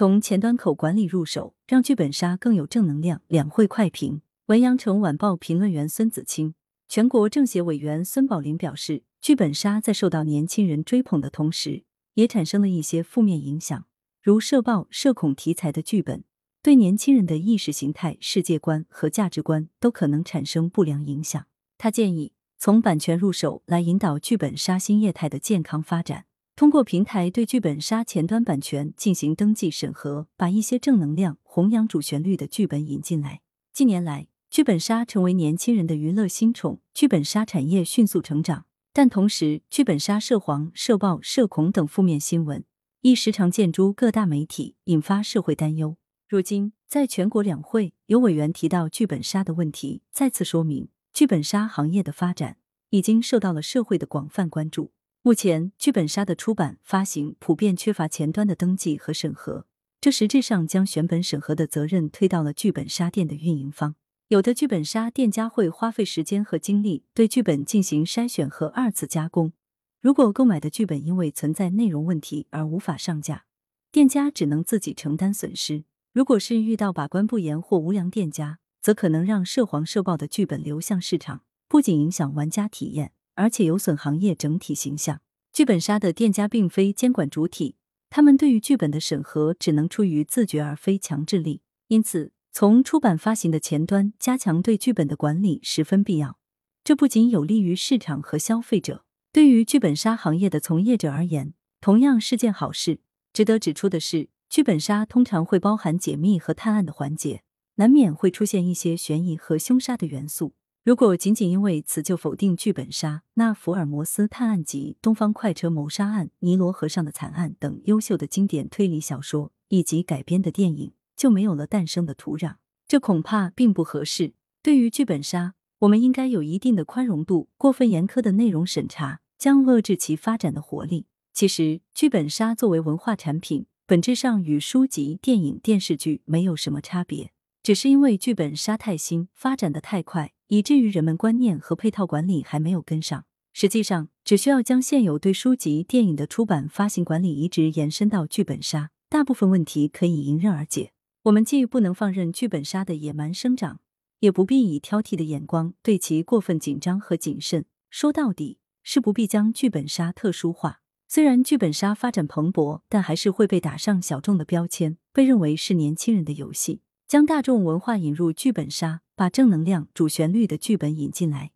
从前端口管理入手，让剧本杀更有正能量。两会快评：文阳城晚报评论员孙子清，全国政协委员孙宝林表示，剧本杀在受到年轻人追捧的同时，也产生了一些负面影响，如社暴、社恐题材的剧本，对年轻人的意识形态、世界观和价值观都可能产生不良影响。他建议从版权入手来引导剧本杀新业态的健康发展。通过平台对剧本杀前端版权进行登记审核，把一些正能量、弘扬主旋律的剧本引进来。近年来，剧本杀成为年轻人的娱乐新宠，剧本杀产业迅速成长。但同时，剧本杀涉黄、涉暴、涉恐等负面新闻亦时常见诸各大媒体，引发社会担忧。如今，在全国两会，有委员提到剧本杀的问题，再次说明剧本杀行业的发展已经受到了社会的广泛关注。目前，剧本杀的出版发行普遍缺乏前端的登记和审核，这实质上将选本审核的责任推到了剧本杀店的运营方。有的剧本杀店家会花费时间和精力对剧本进行筛选和二次加工，如果购买的剧本因为存在内容问题而无法上架，店家只能自己承担损失。如果是遇到把关不严或无良店家，则可能让涉黄涉暴的剧本流向市场，不仅影响玩家体验。而且有损行业整体形象。剧本杀的店家并非监管主体，他们对于剧本的审核只能出于自觉而非强制力。因此，从出版发行的前端加强对剧本的管理十分必要。这不仅有利于市场和消费者，对于剧本杀行业的从业者而言，同样是件好事。值得指出的是，剧本杀通常会包含解密和探案的环节，难免会出现一些悬疑和凶杀的元素。如果仅仅因为此就否定剧本杀，那《福尔摩斯探案集》《东方快车谋杀案》《尼罗河上的惨案》等优秀的经典推理小说以及改编的电影就没有了诞生的土壤，这恐怕并不合适。对于剧本杀，我们应该有一定的宽容度，过分严苛的内容审查将遏制其发展的活力。其实，剧本杀作为文化产品，本质上与书籍、电影、电视剧没有什么差别，只是因为剧本杀太新，发展的太快。以至于人们观念和配套管理还没有跟上。实际上，只需要将现有对书籍、电影的出版发行管理移植延伸到剧本杀，大部分问题可以迎刃而解。我们既不能放任剧本杀的野蛮生长，也不必以挑剔的眼光对其过分紧张和谨慎。说到底，是不必将剧本杀特殊化。虽然剧本杀发展蓬勃，但还是会被打上小众的标签，被认为是年轻人的游戏。将大众文化引入剧本杀，把正能量、主旋律的剧本引进来，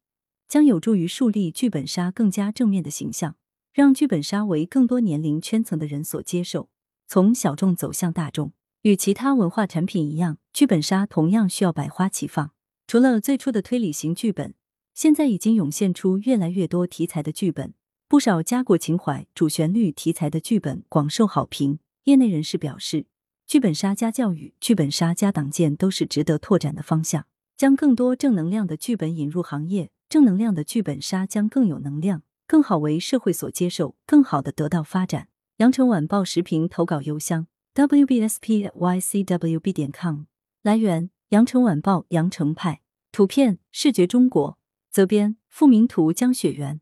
将有助于树立剧本杀更加正面的形象，让剧本杀为更多年龄圈层的人所接受，从小众走向大众。与其他文化产品一样，剧本杀同样需要百花齐放。除了最初的推理型剧本，现在已经涌现出越来越多题材的剧本，不少家国情怀、主旋律题材的剧本广受好评。业内人士表示。剧本杀加教育、剧本杀加党建都是值得拓展的方向。将更多正能量的剧本引入行业，正能量的剧本杀将更有能量，更好为社会所接受，更好的得到发展。羊城晚报时评投稿邮箱：wbspycwb 点 com。来源：羊城晚报羊城派。图片：视觉中国。责编：付明图，江雪源。